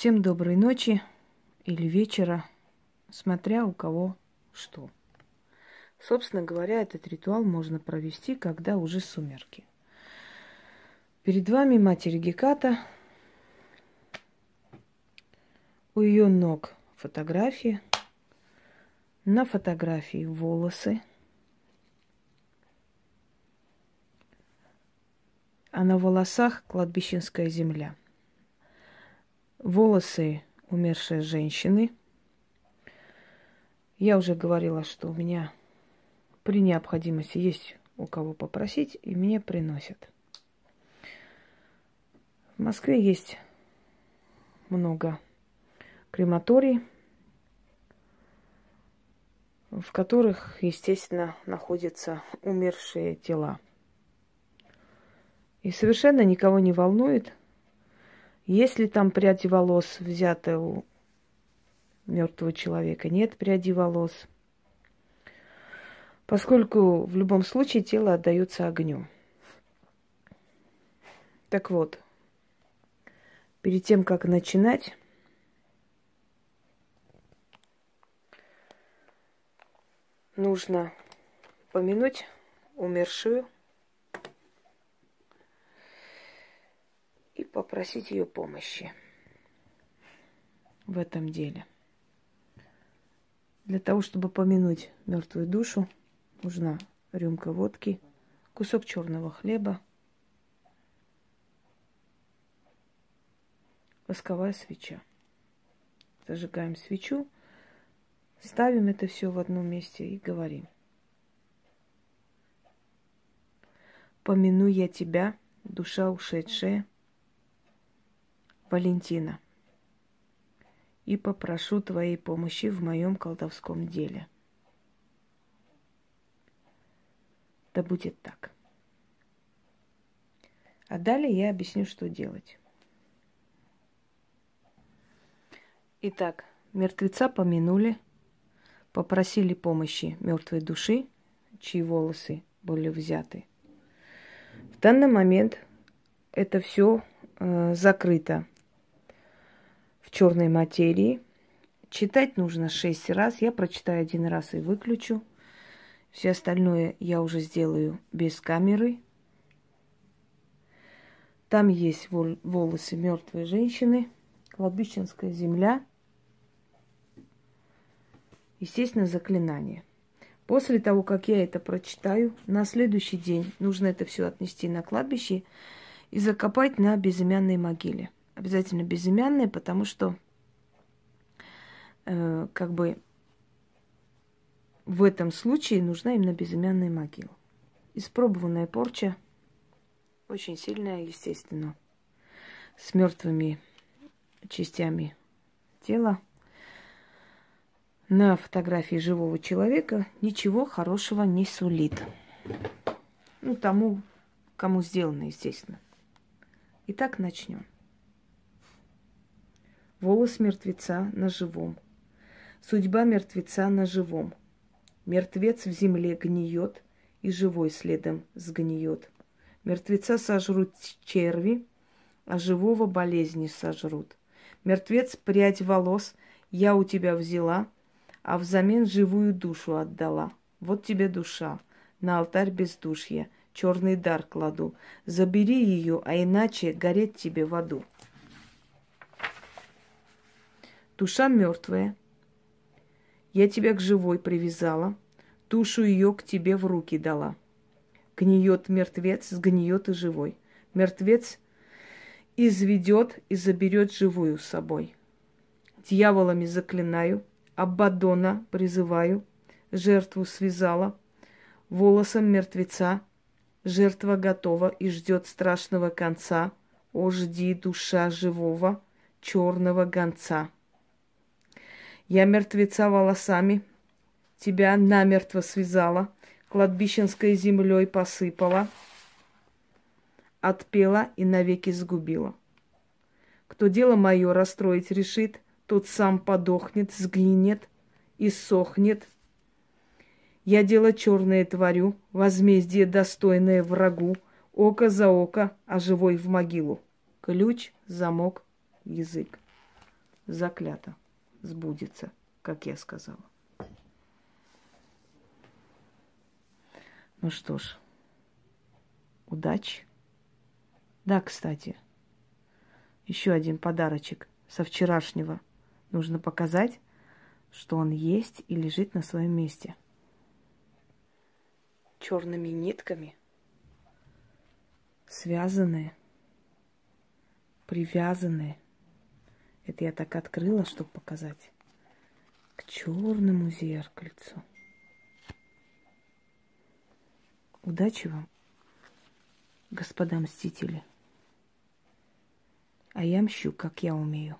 Всем доброй ночи или вечера, смотря у кого что. Собственно говоря, этот ритуал можно провести, когда уже сумерки. Перед вами Матерь Геката. У ее ног фотография. На фотографии волосы. А на волосах кладбищенская земля. Волосы умершей женщины. Я уже говорила, что у меня при необходимости есть у кого попросить, и мне приносят. В Москве есть много крематорий, в которых, естественно, находятся умершие тела. И совершенно никого не волнует, есть ли там пряди волос взято у мертвого человека, нет пряди волос. Поскольку в любом случае тело отдается огню. Так вот, перед тем, как начинать, нужно помянуть умершую попросить ее помощи в этом деле. Для того, чтобы помянуть мертвую душу, нужна рюмка водки, кусок черного хлеба, восковая свеча. Зажигаем свечу, ставим это все в одном месте и говорим. Помяну я тебя, душа ушедшая, Валентина, и попрошу твоей помощи в моем колдовском деле. Да будет так. А далее я объясню, что делать. Итак, мертвеца помянули, попросили помощи мертвой души, чьи волосы были взяты. В данный момент это все э, закрыто в черной материи. Читать нужно шесть раз. Я прочитаю один раз и выключу. Все остальное я уже сделаю без камеры. Там есть волосы мертвой женщины, кладбищенская земля, естественно, заклинание. После того, как я это прочитаю, на следующий день нужно это все отнести на кладбище и закопать на безымянной могиле – обязательно безымянные, потому что э, как бы в этом случае нужна именно безымянная могила. Испробованная порча, очень сильная, естественно, с мертвыми частями тела. На фотографии живого человека ничего хорошего не сулит. Ну, тому, кому сделано, естественно. Итак, начнем. Волос мертвеца на живом. Судьба мертвеца на живом. Мертвец в земле гниет, и живой следом сгниет. Мертвеца сожрут черви, а живого болезни сожрут. Мертвец прядь волос я у тебя взяла, а взамен живую душу отдала. Вот тебе душа, на алтарь бездушья, черный дар кладу. Забери ее, а иначе гореть тебе в аду. Душа мертвая. Я тебя к живой привязала, душу ее к тебе в руки дала. Гниет мертвец, сгниет и живой. Мертвец изведет и заберет живую с собой. Дьяволами заклинаю, Абадона призываю, жертву связала, волосом мертвеца, жертва готова и ждет страшного конца. О, жди, душа живого, черного гонца. Я мертвеца волосами, тебя намертво связала, кладбищенской землей посыпала, отпела и навеки сгубила. Кто дело мое расстроить решит, тот сам подохнет, сгинет и сохнет. Я дело черное творю, возмездие достойное врагу, око за око, а живой в могилу. Ключ, замок, язык. заклято, сбудется, как я сказала. Ну что ж, удачи. Да, кстати, еще один подарочек со вчерашнего. Нужно показать, что он есть и лежит на своем месте. Черными нитками связанные, привязанные. Это я так открыла, чтобы показать. К черному зеркальцу. Удачи вам, господа мстители. А я мщу, как я умею.